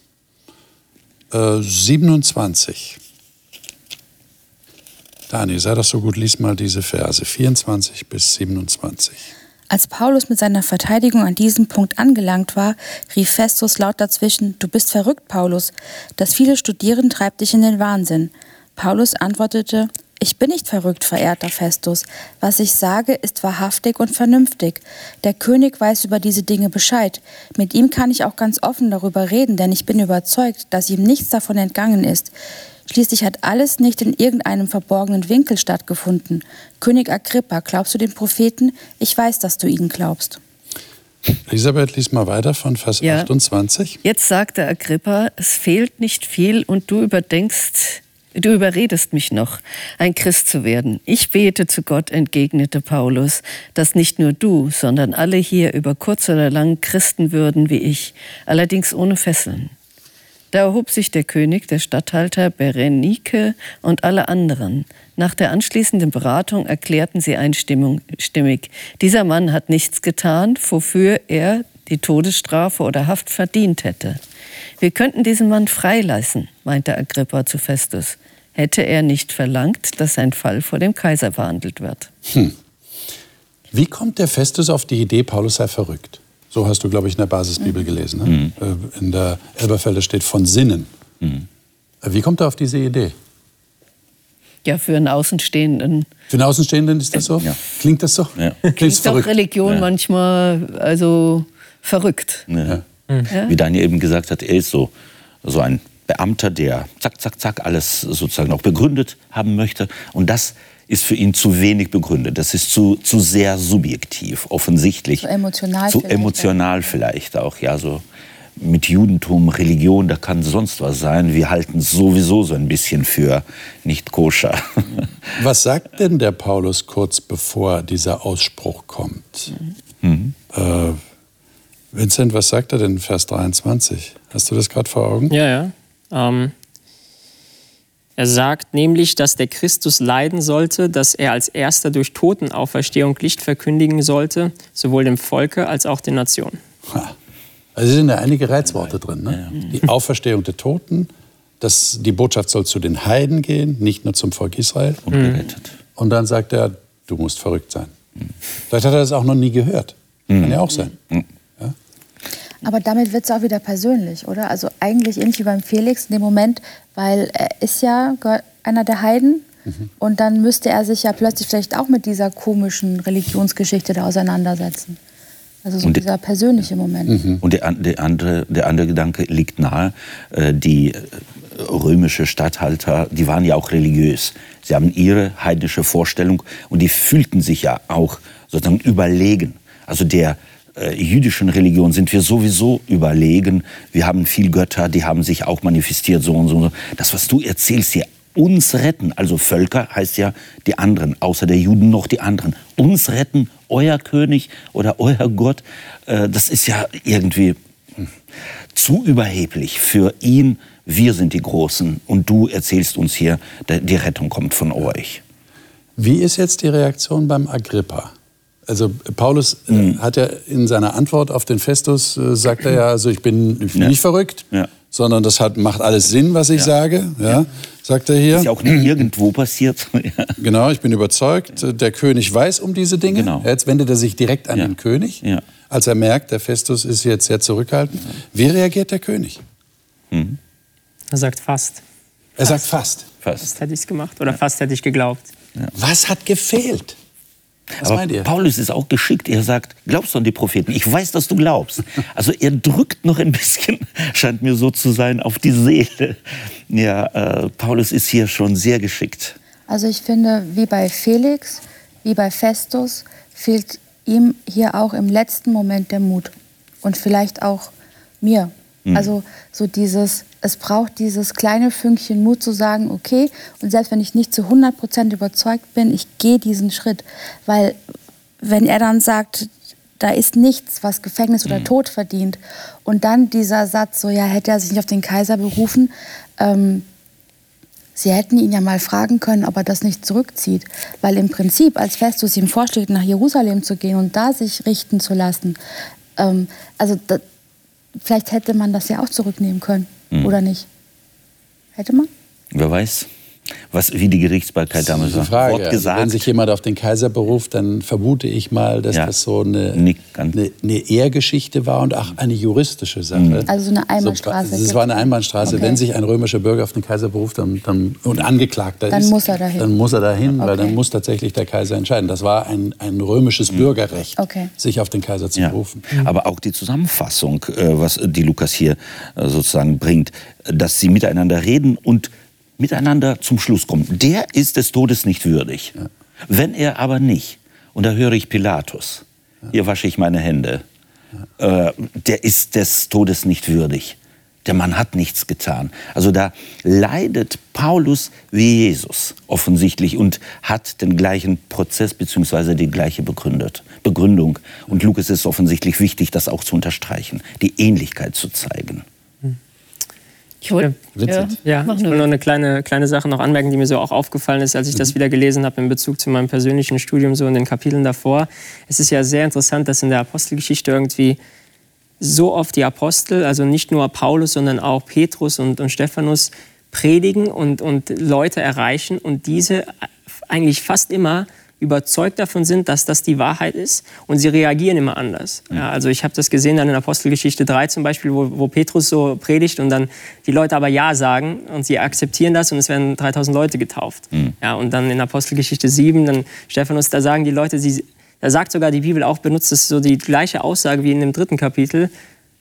S2: äh, 27. Dani, sei doch so gut, lies mal diese Verse 24 bis 27.
S3: Als Paulus mit seiner Verteidigung an diesem Punkt angelangt war, rief Festus laut dazwischen, Du bist verrückt, Paulus. Das viele Studieren treibt dich in den Wahnsinn. Paulus antwortete, ich bin nicht verrückt, verehrter Festus. Was ich sage, ist wahrhaftig und vernünftig. Der König weiß über diese Dinge Bescheid. Mit ihm kann ich auch ganz offen darüber reden, denn ich bin überzeugt, dass ihm nichts davon entgangen ist. Schließlich hat alles nicht in irgendeinem verborgenen Winkel stattgefunden. König Agrippa, glaubst du den Propheten? Ich weiß, dass du ihnen glaubst.
S2: Elisabeth, lies mal weiter von Vers ja. 28.
S6: Jetzt sagte Agrippa, es fehlt nicht viel und du überdenkst Du überredest mich noch, ein Christ zu werden. Ich bete zu Gott, entgegnete Paulus, dass nicht nur du, sondern alle hier über kurz oder lang Christen würden wie ich, allerdings ohne Fesseln. Da erhob sich der König, der Statthalter Berenike und alle anderen. Nach der anschließenden Beratung erklärten sie einstimmig, dieser Mann hat nichts getan, wofür er die Todesstrafe oder Haft verdient hätte. Wir könnten diesen Mann freilassen, meinte Agrippa zu Festus, hätte er nicht verlangt, dass sein Fall vor dem Kaiser verhandelt wird. Hm.
S2: Wie kommt der Festus auf die Idee, Paulus sei verrückt? So hast du, glaube ich, in der Basisbibel gelesen. Ne? Mhm. Äh, in der Elberfelder steht von Sinnen. Mhm. Wie kommt er auf diese Idee?
S6: Ja, für einen Außenstehenden.
S2: Für einen Außenstehenden ist das so? Ja. Klingt das so? Ja.
S6: Klingt, Klingt doch Religion ja. manchmal also verrückt.
S4: Ja. Wie Daniel eben gesagt hat, er ist so, so ein Beamter, der zack, zack, zack alles sozusagen auch begründet haben möchte. Und das ist für ihn zu wenig begründet. Das ist zu, zu sehr subjektiv, offensichtlich. Zu
S3: emotional.
S4: Zu vielleicht emotional vielleicht auch, ja, so mit Judentum, Religion, da kann sonst was sein. Wir halten sowieso so ein bisschen für nicht koscher.
S2: Was sagt denn der Paulus kurz bevor dieser Ausspruch kommt? Mhm. Äh, Vincent, was sagt er denn in Vers 23? Hast du das gerade vor Augen?
S5: Ja, ja. Ähm, er sagt nämlich, dass der Christus leiden sollte, dass er als erster durch Totenauferstehung Licht verkündigen sollte, sowohl dem Volke als auch den Nationen.
S2: Also sind da einige Reizworte drin. Ne? Die Auferstehung der Toten, dass die Botschaft soll zu den Heiden gehen, nicht nur zum Volk Israel. Und gerettet. Und dann sagt er, du musst verrückt sein. Vielleicht hat er das auch noch nie gehört. Kann ja auch sein.
S3: Aber damit wird es auch wieder persönlich, oder? Also eigentlich ähnlich wie beim Felix in dem Moment, weil er ist ja einer der Heiden mhm. und dann müsste er sich ja plötzlich vielleicht auch mit dieser komischen Religionsgeschichte da auseinandersetzen. Also so und dieser persönliche Moment.
S4: Mhm. Und der, der, andere, der andere Gedanke liegt nahe, äh, die äh, römische Statthalter, die waren ja auch religiös. Sie haben ihre heidnische Vorstellung und die fühlten sich ja auch sozusagen überlegen. Also der äh, jüdischen Religion sind wir sowieso überlegen. Wir haben viel Götter, die haben sich auch manifestiert, so und so. Und so. Das, was du erzählst hier, uns retten, also Völker heißt ja die anderen, außer der Juden noch die anderen. Uns retten, euer König oder euer Gott, äh, das ist ja irgendwie hm, zu überheblich für ihn. Wir sind die Großen und du erzählst uns hier, die Rettung kommt von euch.
S2: Wie ist jetzt die Reaktion beim Agrippa? Also Paulus mhm. hat ja in seiner Antwort auf den Festus, äh, sagt er ja, also ich bin, ich bin ja. nicht verrückt, ja. sondern das hat, macht alles Sinn, was ich ja. sage, ja, sagt er hier.
S4: Ist ja auch nicht irgendwo passiert.
S2: genau, ich bin überzeugt, der König weiß um diese Dinge. Genau. Jetzt wendet er sich direkt an den König, als er merkt, der Festus ist jetzt sehr zurückhaltend. Wie reagiert der König?
S5: Mhm. Er sagt fast.
S2: Er sagt fast.
S5: Fast, fast hätte ich es gemacht oder fast hätte ich geglaubt.
S2: Was hat gefehlt?
S4: Was Aber meint ihr? Paulus ist auch geschickt. Er sagt, glaubst du an die Propheten? Ich weiß, dass du glaubst. Also er drückt noch ein bisschen, scheint mir so zu sein, auf die Seele. Ja, äh, Paulus ist hier schon sehr geschickt.
S3: Also ich finde, wie bei Felix, wie bei Festus, fehlt ihm hier auch im letzten Moment der Mut. Und vielleicht auch mir. Mhm. Also so dieses, es braucht dieses kleine Fünkchen Mut zu sagen, okay, und selbst wenn ich nicht zu 100 Prozent überzeugt bin, ich gehe diesen Schritt. Weil wenn er dann sagt, da ist nichts, was Gefängnis oder mhm. Tod verdient, und dann dieser Satz, so ja, hätte er sich nicht auf den Kaiser berufen, ähm, Sie hätten ihn ja mal fragen können, ob er das nicht zurückzieht. Weil im Prinzip, als Festus ihm vorschlägt, nach Jerusalem zu gehen und da sich richten zu lassen, ähm, also vielleicht hätte man das ja auch zurücknehmen können. Mhm. Oder nicht? Hätte man?
S4: Wer weiß was, wie die Gerichtsbarkeit damals war.
S2: Frage. Wort gesagt. Also wenn sich jemand auf den Kaiser beruft, dann vermute ich mal, dass ja. das so eine, eine, eine, Ehrgeschichte war und auch eine juristische Sache. Mhm.
S3: Also so eine Einbahnstraße.
S2: Es so, war eine Einbahnstraße. Okay. Wenn sich ein römischer Bürger auf den Kaiser beruft dann, dann, und Angeklagter
S3: dann
S2: ist,
S3: muss er dahin.
S2: dann muss er dahin, okay. weil dann muss tatsächlich der Kaiser entscheiden. Das war ein, ein römisches mhm. Bürgerrecht, okay. sich auf den Kaiser zu ja. berufen.
S4: Mhm. Aber auch die Zusammenfassung, äh, was die Lukas hier äh, sozusagen bringt, dass sie miteinander reden und miteinander zum Schluss kommen. Der ist des Todes nicht würdig. Ja. Wenn er aber nicht, und da höre ich Pilatus, ja. hier wasche ich meine Hände, ja. äh, der ist des Todes nicht würdig. Der Mann hat nichts getan. Also da leidet Paulus wie Jesus offensichtlich und hat den gleichen Prozess bzw. die gleiche begründet, Begründung. Und Lukas ist offensichtlich wichtig, das auch zu unterstreichen, die Ähnlichkeit zu zeigen.
S5: Ich wollte ja, ja, ich will nur eine kleine, kleine Sache noch anmerken, die mir so auch aufgefallen ist, als ich das mhm. wieder gelesen habe in Bezug zu meinem persönlichen Studium, so in den Kapiteln davor. Es ist ja sehr interessant, dass in der Apostelgeschichte irgendwie so oft die Apostel, also nicht nur Paulus, sondern auch Petrus und, und Stephanus, predigen und, und Leute erreichen und diese eigentlich fast immer überzeugt davon sind, dass das die Wahrheit ist und sie reagieren immer anders. Ja, mhm. also ich habe das gesehen dann in Apostelgeschichte 3 zum Beispiel, wo, wo, Petrus so predigt und dann die Leute aber Ja sagen und sie akzeptieren das und es werden 3000 Leute getauft. Mhm. Ja, und dann in Apostelgeschichte 7, dann Stephanus, da sagen die Leute, sie, da sagt sogar die Bibel auch, benutzt es so die gleiche Aussage wie in dem dritten Kapitel,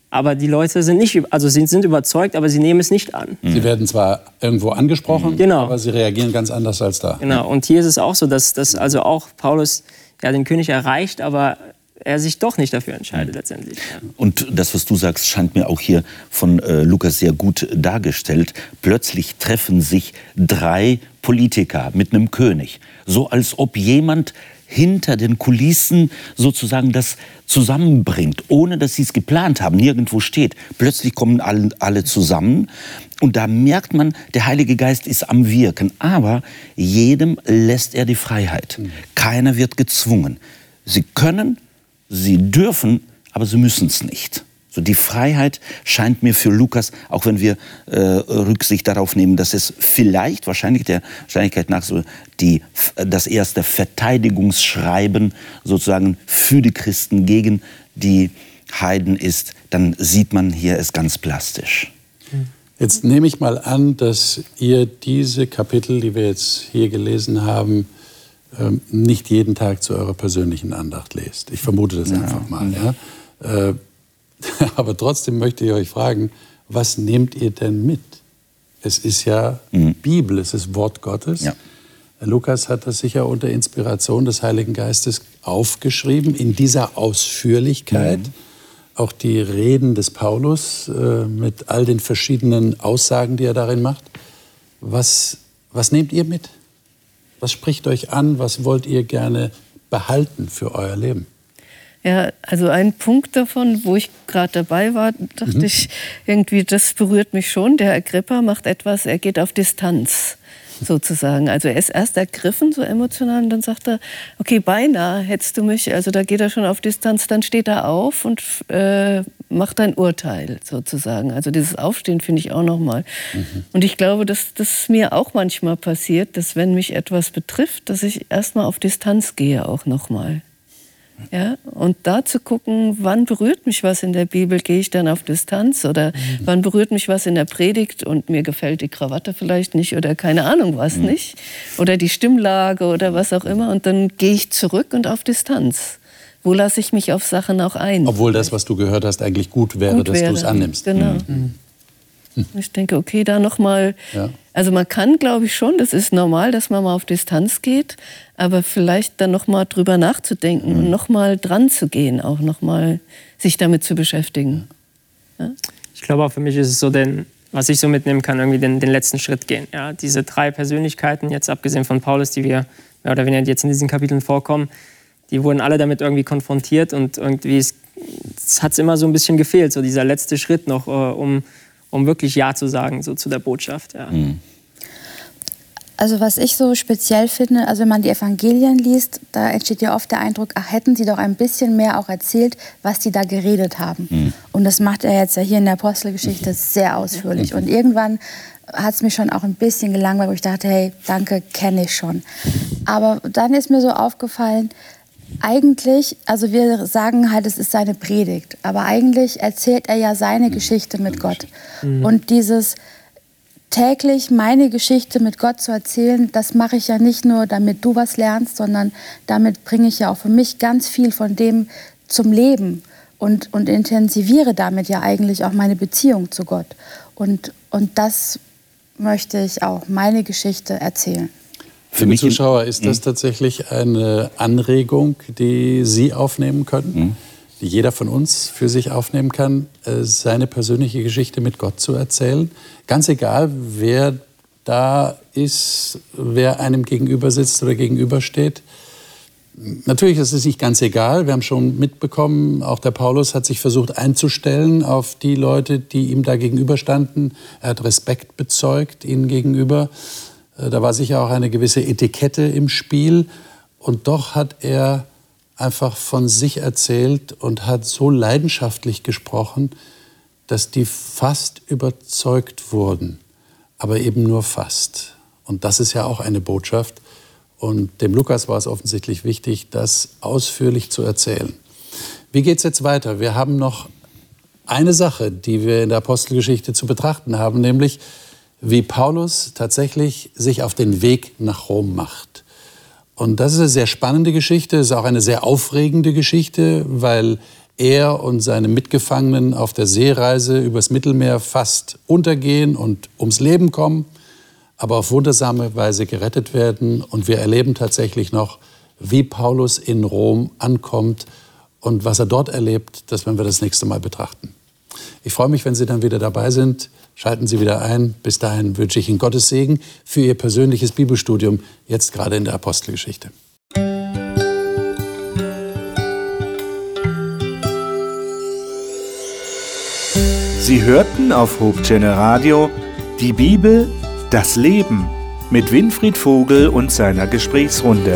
S5: aber die Leute sind nicht, also sind, sind überzeugt, aber sie nehmen es nicht an.
S2: Sie werden zwar irgendwo angesprochen, genau. aber sie reagieren ganz anders als da.
S5: Genau. Und hier ist es auch so, dass, dass also auch Paulus ja, den König erreicht, aber er sich doch nicht dafür entscheidet letztendlich.
S4: Und das, was du sagst, scheint mir auch hier von äh, Lukas sehr gut dargestellt. Plötzlich treffen sich drei Politiker mit einem König, so als ob jemand hinter den Kulissen sozusagen das zusammenbringt, ohne dass sie es geplant haben, nirgendwo steht. Plötzlich kommen alle, alle zusammen und da merkt man, der Heilige Geist ist am Wirken, aber jedem lässt er die Freiheit. Keiner wird gezwungen. Sie können, sie dürfen, aber sie müssen es nicht. So die Freiheit scheint mir für Lukas, auch wenn wir äh, Rücksicht darauf nehmen, dass es vielleicht, wahrscheinlich der Wahrscheinlichkeit nach, so die, das erste Verteidigungsschreiben sozusagen für die Christen gegen die Heiden ist, dann sieht man hier es ganz plastisch.
S2: Jetzt nehme ich mal an, dass ihr diese Kapitel, die wir jetzt hier gelesen haben, ähm, nicht jeden Tag zu eurer persönlichen Andacht lest. Ich vermute das ja. einfach mal. Ja? Aber trotzdem möchte ich euch fragen, was nehmt ihr denn mit? Es ist ja mhm. Bibel, es ist Wort Gottes. Ja. Lukas hat das sicher unter Inspiration des Heiligen Geistes aufgeschrieben, in dieser Ausführlichkeit. Mhm. Auch die Reden des Paulus äh, mit all den verschiedenen Aussagen, die er darin macht. Was, was nehmt ihr mit? Was spricht euch an? Was wollt ihr gerne behalten für euer Leben?
S6: Ja, also ein Punkt davon, wo ich gerade dabei war, dachte mhm. ich, irgendwie, das berührt mich schon. Der Agrippa macht etwas, er geht auf Distanz sozusagen. Also er ist erst ergriffen, so emotional, und dann sagt er, okay, beinahe hättest du mich, also da geht er schon auf Distanz, dann steht er auf und äh, macht ein Urteil sozusagen. Also dieses Aufstehen finde ich auch nochmal. Mhm. Und ich glaube, dass das mir auch manchmal passiert, dass wenn mich etwas betrifft, dass ich erstmal auf Distanz gehe auch nochmal. Ja, und da zu gucken, wann berührt mich was in der Bibel, gehe ich dann auf Distanz oder mhm. wann berührt mich was in der Predigt und mir gefällt die Krawatte vielleicht nicht oder keine Ahnung was mhm. nicht oder die Stimmlage oder was auch immer und dann gehe ich zurück und auf Distanz. Wo lasse ich mich auf Sachen auch ein?
S2: Obwohl das, was du gehört hast, eigentlich gut wäre, gut dass du es annimmst.
S6: Genau. Mhm. Ich denke, okay, da nochmal. Ja. Also man kann, glaube ich schon, das ist normal, dass man mal auf Distanz geht, aber vielleicht dann nochmal drüber nachzudenken mhm. und nochmal dran zu gehen, auch nochmal sich damit zu beschäftigen.
S5: Ja? Ich glaube auch für mich ist es so, denn, was ich so mitnehmen kann, irgendwie den, den letzten Schritt gehen. Ja, diese drei Persönlichkeiten, jetzt abgesehen von Paulus, die wir mehr oder weniger jetzt in diesen Kapiteln vorkommen, die wurden alle damit irgendwie konfrontiert und irgendwie es hat es immer so ein bisschen gefehlt, so dieser letzte Schritt noch, äh, um um wirklich Ja zu sagen so zu der Botschaft. Ja. Mhm.
S3: Also was ich so speziell finde, also wenn man die Evangelien liest, da entsteht ja oft der Eindruck, ach hätten sie doch ein bisschen mehr auch erzählt, was die da geredet haben. Mhm. Und das macht er jetzt ja hier in der Apostelgeschichte sehr ausführlich. Und irgendwann hat es mich schon auch ein bisschen gelangweilt, wo ich dachte, hey, danke, kenne ich schon. Aber dann ist mir so aufgefallen, eigentlich, also wir sagen halt, es ist seine Predigt, aber eigentlich erzählt er ja seine Geschichte mit Gott. Mhm. Und dieses täglich meine Geschichte mit Gott zu erzählen, das mache ich ja nicht nur, damit du was lernst, sondern damit bringe ich ja auch für mich ganz viel von dem zum Leben und, und intensiviere damit ja eigentlich auch meine Beziehung zu Gott. Und, und das möchte ich auch meine Geschichte erzählen.
S2: Für mich Zuschauer ist das hm? tatsächlich eine Anregung, die Sie aufnehmen können, mhm. die jeder von uns für sich aufnehmen kann, äh, seine persönliche Geschichte mit Gott zu erzählen. Ganz egal, wer da ist, wer einem gegenüber sitzt oder gegenübersteht. Natürlich ist es nicht ganz egal. Wir haben schon mitbekommen, auch der Paulus hat sich versucht einzustellen auf die Leute, die ihm da gegenüberstanden. Er hat Respekt bezeugt ihnen gegenüber. Äh, da war sicher auch eine gewisse Etikette im Spiel. Und doch hat er einfach von sich erzählt und hat so leidenschaftlich gesprochen, dass die fast überzeugt wurden, aber eben nur fast. Und das ist ja auch eine Botschaft. Und dem Lukas war es offensichtlich wichtig, das ausführlich zu erzählen. Wie geht es jetzt weiter? Wir haben noch eine Sache, die wir in der Apostelgeschichte zu betrachten haben, nämlich wie Paulus tatsächlich sich auf den Weg nach Rom macht. Und das ist eine sehr spannende Geschichte, ist auch eine sehr aufregende Geschichte, weil er und seine Mitgefangenen auf der Seereise übers Mittelmeer fast untergehen und ums Leben kommen, aber auf wundersame Weise gerettet werden. Und wir erleben tatsächlich noch, wie Paulus in Rom ankommt und was er dort erlebt, das werden wir das nächste Mal betrachten. Ich freue mich, wenn Sie dann wieder dabei sind. Schalten Sie wieder ein. Bis dahin wünsche ich Ihnen Gottes Segen für Ihr persönliches Bibelstudium, jetzt gerade in der Apostelgeschichte.
S1: Sie hörten auf Hope Radio die Bibel, das Leben mit Winfried Vogel und seiner Gesprächsrunde.